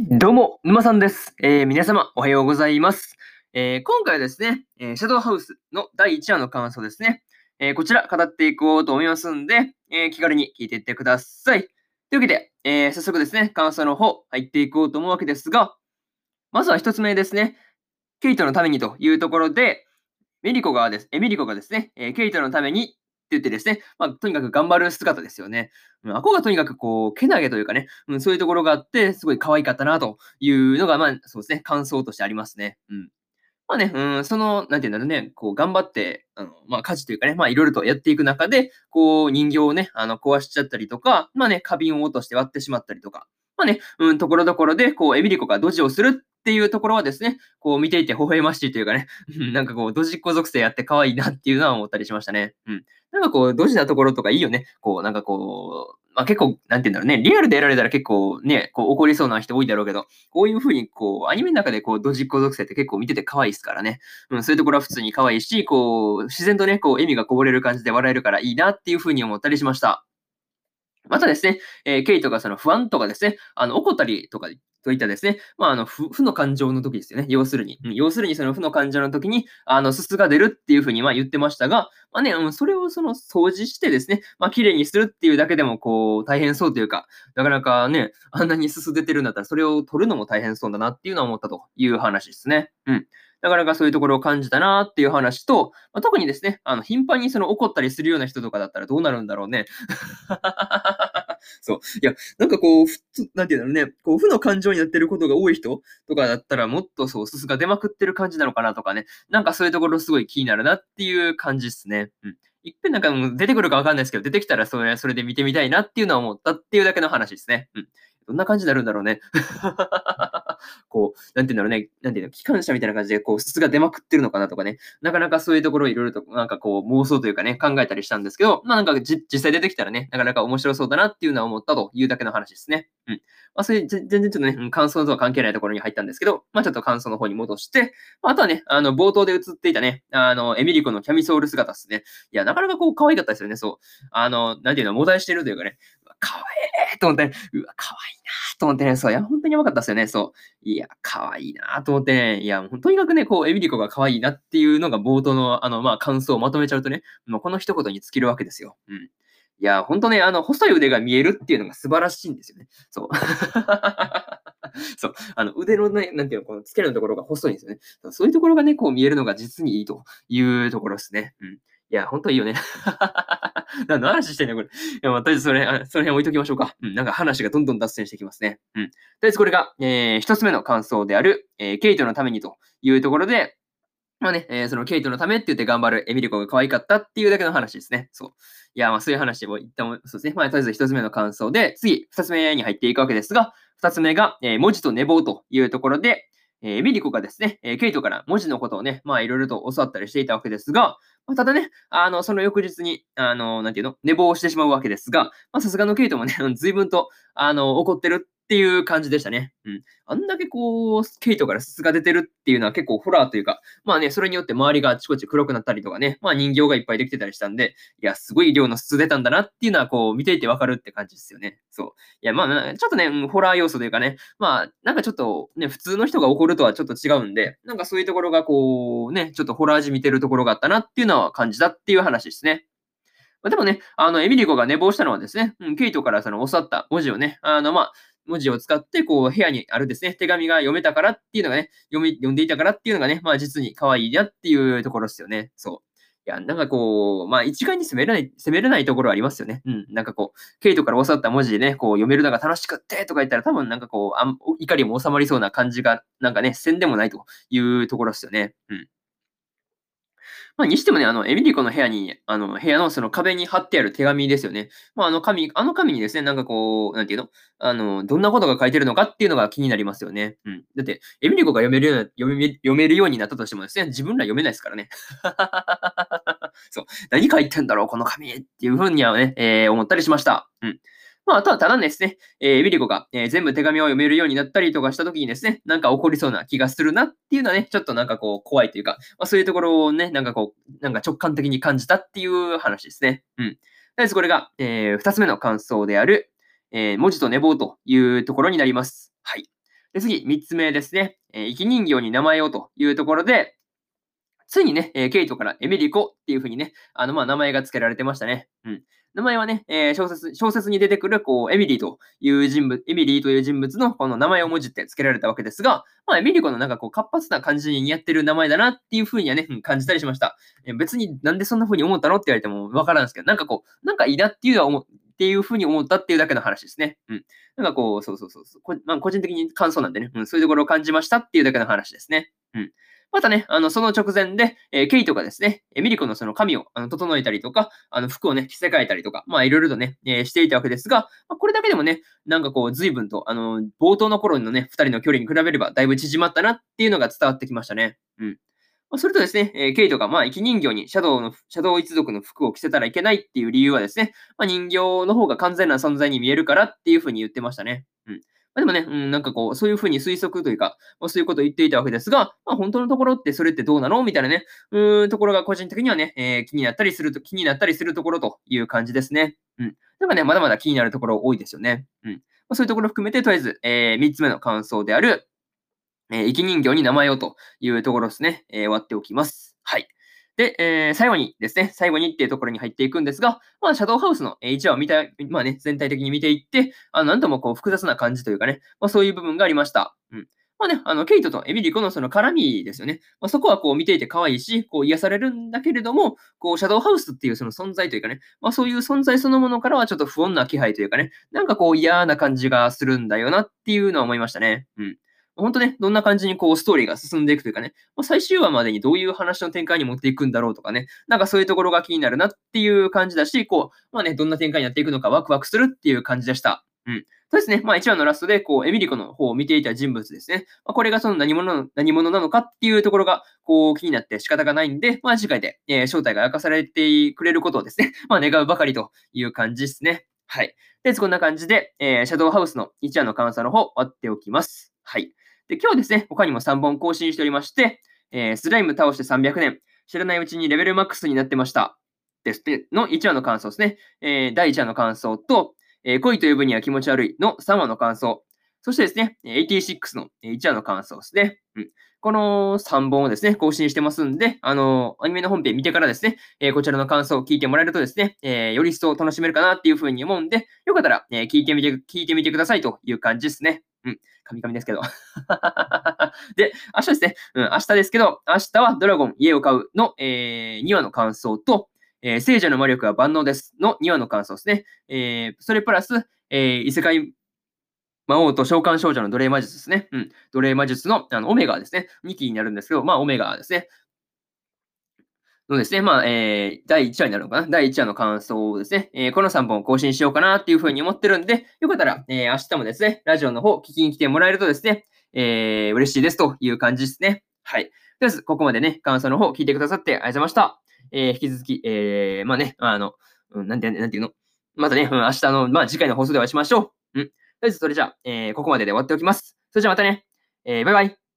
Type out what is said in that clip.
どうも、沼さんです。えー皆様、おはようございます。えー今回はですね、えーシャドウハウスの第1話の感想ですね。えーこちら、語っていこうと思いますんで、えー気軽に聞いていってください。というわけで、えー早速ですね、感想の方、入っていこうと思うわけですが、まずは一つ目ですね、ケイトのためにというところで、メリコがです、えメリコがですね、えケイトのために言ってですね、まあ、とにかく頑張る姿ですよね。うん、あこがとにかくこう、けなげというかね、うん、そういうところがあって、すごい可愛かったなというのが、まあ、そうですね、感想としてありますね。うん。まあね、うん、その、なんていうんだろうね、こう、頑張って、あの、まあ、家事というかね、まあ、いろいろとやっていく中で、こう、人形をね、あの、壊しちゃったりとか、まあね、花瓶を落として割ってしまったりとか、まあね、うん、ところどころで、こう、エミリコがドジをするっていうところはですね、こう、見ていて微笑ましいというかね、なんかこう、ドジっ子属性やって可愛いなっていうのは思ったりしましたね。うん。なんかこう、ドジなところとかいいよね。こう、なんかこう、まあ結構、なんて言うんだろうね、リアルでやられたら結構ね、こう怒りそうな人多いだろうけど、こういう風にこう、アニメの中でこう、ドジっ子属性って結構見てて可愛いですからね。うん、そういうところは普通に可愛いし、こう、自然とね、こう、笑みがこぼれる感じで笑えるからいいなっていう風に思ったりしました。またですね、えーケイトがその不安とかですね、あの、怒ったりとか、といったですね、まあ、あの、負負の感情の時ですよね。要するに。うん要するにその負の感情の時に、あの、すすが出るっていうふうにま言ってましたが、まあね、うん、それをその掃除してですね、まあ綺麗にするっていうだけでもこう大変そうというか、なかなかね、あんなにすす出てるんだったらそれを取るのも大変そうだなっていうのは思ったという話ですね。うん。なかなかそういうところを感じたなっていう話と、まあ、特にですね、あの、頻繁にその怒ったりするような人とかだったらどうなるんだろうね。そう。いや、なんかこう、ふなんていうんだろうね、こう、負の感情になってることが多い人とかだったら、もっとそう、すすが出まくってる感じなのかなとかね、なんかそういうところすごい気になるなっていう感じっすね。うん。いっぺんなんかもう出てくるかわかんないですけど、出てきたらそれそれで見てみたいなっていうのは思ったっていうだけの話ですね。うん。どんな感じになるんだろうね。こう、なんていうんだろうね、なんていうの、機関車みたいな感じで、こう、筒が出まくってるのかなとかね、なかなかそういうところをいろいろと、なんかこう、妄想というかね、考えたりしたんですけど、まあなんか実際出てきたらね、なかなか面白そうだなっていうのは思ったというだけの話ですね。うん。まあ、それ全然ちょっとね、感想とは関係ないところに入ったんですけど、まあちょっと感想の方に戻して、まあ、あとはね、あの、冒頭で映っていたね、あの、エミリコのキャミソール姿ですね。いや、なかなかこう、可愛かったですよね、そう。あの、なんていうの、モダイしてるというかね、可愛いと思って、うわ、可愛いなと思ってね、そう、いや、本当にやばかったですよね、そう。いや、可愛いなと思ってね、いや、もうとにかくね、こう、エミリコが可愛いなっていうのが冒頭の、あの、まあ、感想をまとめちゃうとね、もうこの一言に尽きるわけですよ。うん。いや、本当ね、あの、細い腕が見えるっていうのが素晴らしいんですよね。そう。そう。あの、腕のね、なんていうの、この付け根のところが細いんですよね。そういうところがね、こう見えるのが実にいいというところですね。うん。いや、本当いいよね。何の話してんのこれ。いや、まあ、とりあえずそれ、あその辺置いときましょうか。うん、なんか話がどんどん脱線してきますね。うん。とりあえずこれが、えー一つ目の感想である、えーケイトのためにというところで、まあね、えーそのケイトのためって言って頑張るエミリコが可愛かったっていうだけの話ですね。そう。いや、まあそういう話を一旦も、そうですね。まあとりあえず一つ目の感想で、次、二つ目に入っていくわけですが、二つ目が、えー文字と寝坊というところで、えーエミリコがですね、えーケイトから文字のことをね、まあいろいろと教わったりしていたわけですが、まあ、ただね、あの、その翌日に、あの、なんていうの、寝坊してしまうわけですが、まあさすがのケイトもね、随分と、あの、怒ってるっていう感じでしたね。うん。あんだけこう、ケイトから筒が出てるっていうのは結構ホラーというか、まあね、それによって周りがあちこち黒くなったりとかね、まあ人形がいっぱいできてたりしたんで、いや、すごい量の筒出たんだなっていうのはこう、見ていてわかるって感じですよね。そう。いや、まあ、ちょっとね、うんホラー要素というかね、まあ、なんかちょっとね、普通の人が怒るとはちょっと違うんで、なんかそういうところがこう、ね、ちょっとホラー味見てるところがあったなっていうのは感じたっていう話ですね。まあ、でもね、あの、エミリコが寝坊したのはですね、うん、ケイトからその教わった文字をね、あの、まあ、文字を使って、こう、部屋にあるですね、手紙が読めたからっていうのがね、読み、読んでいたからっていうのがね、まあ、実に可愛いなっていうところですよね。そう。いや、なんかこう、まあ、一概に責めれない、責めれないところありますよね。うん。なんかこう、ケイトから教わった文字でね、こう、読めるのが楽しくってとか言ったら、多分なんかこう、あん怒りも収まりそうな感じが、なんかね、せんでもないというところですよね。うん。まあ、にしてもね、あの、エミリコの部屋に、あの、部屋のその壁に貼ってある手紙ですよね。まあ、あの紙、あの紙にですね、なんかこう、なんていうの？あの、どんなことが書いてるのかっていうのが気になりますよね。うん。だって、エミリコが読めるような、読め読めるようになったとしてもですね、自分ら読めないですからね。そう。何書いてんだろう、この紙っていうふうにはね、えー思ったりしました。うん。まあ、あとはただですね、えー、エミリコが、えー全部手紙を読めるようになったりとかしたときにですね、なんか起こりそうな気がするなっていうのはね、ちょっとなんかこう怖いというか、まあ、そういうところをね、なんかこう、なんか直感的に感じたっていう話ですね。うん。とりあえずこれが、えー、二つ目の感想である、えー文字と寝坊というところになります。はい。で、次、3つ目ですね。えー、生き人形に名前をというところで、ついにね、えー、ケイトからエミリコっていう風にね、あの、まあ、名前が付けられてましたね。うん。名前はね、えー、小説、小説に出てくる、こう、エミリーという人物、エミリーという人物のこの名前をもじって付けられたわけですが、まあ、エミリコのなんかこう、活発な感じに似合ってる名前だなっていう風にはね、感じたりしました。え別になんでそんな風に思ったのって言われてもわからんですけど、なんかこう、なんかいいなっていうのは思っていう風に思ったっていうだけの話ですね。うん。なんかこう、そうそうそうそう。まあ、個人的に感想なんでね、うん、そういうところを感じましたっていうだけの話ですね。うん。またね、あの、その直前で、えー、ケイトがですね、えミリコのその髪をあの整えたりとか、あの、服をね、着せ替えたりとか、まあ、いろいろとね、えー、していたわけですが、まあ、これだけでもね、なんかこう、随分と、あの、冒頭の頃のね、二人の距離に比べれば、だいぶ縮まったなっていうのが伝わってきましたね。うん。まあ、それとですね、えー、ケイトが、まあ、生き人形にシャドウの、シャドウ一族の服を着せたらいけないっていう理由はですね、まあ、人形の方が完全な存在に見えるからっていうふうに言ってましたね。うん。まあ、でもね、うん、なんかこう、そういうふうに推測というか、まあ、そういうことを言っていたわけですが、まあ、本当のところってそれってどうなの？みたいなね、うーん、ところが個人的にはね、えー、気になったりすると、気になったりするところという感じですね。うん。なんかね、まだまだ気になるところ多いですよね。うん。まあ、そういうところ含めて、とりあえず、えー、3つ目の感想である、えー、生き人形に名前をというところですね、えー、割っておきます。はい。で、えー、最後にですね、最後にっていうところに入っていくんですが、まあ、シャドウハウスの1話を見た、まあね、全体的に見ていって、あ、なんともこう、複雑な感じというかね、まあ、そういう部分がありました。うん。まあね、あの、ケイトとエミリコのその絡みですよね。まあ、そこはこう見ていて可愛いし、こう癒されるんだけれども、こう、シャドウハウスっていうその存在というかね、まあそういう存在そのものからはちょっと不穏な気配というかね、なんかこう嫌な感じがするんだよなっていうのは思いましたね。うん。本当ね、どんな感じにこうストーリーが進んでいくというかね、ま、最終話までにどういう話の展開に持っていくんだろうとかね、なんかそういうところが気になるなっていう感じだし、こう、まあね、どんな展開になっていくのかワクワクするっていう感じでした。うん。そうですね。まあ1話のラストで、こう、エミリコの方を見ていた人物ですね。まあ、これがその何者何者なのかっていうところが、こう、気になって仕方がないんで、まあ次回で、えー、正体が明かされてくれることをですね、まあ願うばかりという感じですね。はい。で、こんな感じで、えー、シャドウハウスの1話の監査の方、割っておきます。はい。で、今日ですね、他にも3本更新しておりまして、えー、スライム倒して300年、知らないうちにレベルマックスになってました。ですね、の1話の感想ですね。えー、第1話の感想と、えー、恋と呼ぶには気持ち悪いの3話の感想。そしてですね、86の1話の感想ですね。うん。この3本をですね、更新してますんで、あのー、アニメの本編見てからですね、えー、こちらの感想を聞いてもらえるとですね、えー、より一層楽しめるかなっていうふうに思うんで、よかったら、え聞いてみて、聞いてみてくださいという感じですね。うん。カミカミですけど。で、明日ですね。うん、明日ですけど、明日はドラゴン家を買うの、えー、2話の感想と、えー、聖者の魔力は万能ですの2話の感想ですね。えー、それプラス、えー、異世界魔王と召喚少女の奴隷魔術ですね。うん。奴隷魔術のあのオメガですね。2期になるんですけど、まあ、オメガですね。のですね、まあ、えー、第1話になるのかな？第1話の感想をですね、えー、この3本更新しようかなっていうふうに思ってるんで、よかったら、えー、明日もですね、ラジオの方聞きに来てもらえるとですね、えー、嬉しいですという感じですね。はい。とりあえず、ここまでね、感想の方聞いてくださってありがとうございました。えー、引き続き、えー、まあね、あの、うん、なんて、なんていうの？またね、うん、明日の、まあ次回の放送でお会いしましょう。うん。とりあえず、それじゃあ、えー、ここまでで終わっておきます。それじゃあまたね、えー、バイバイ。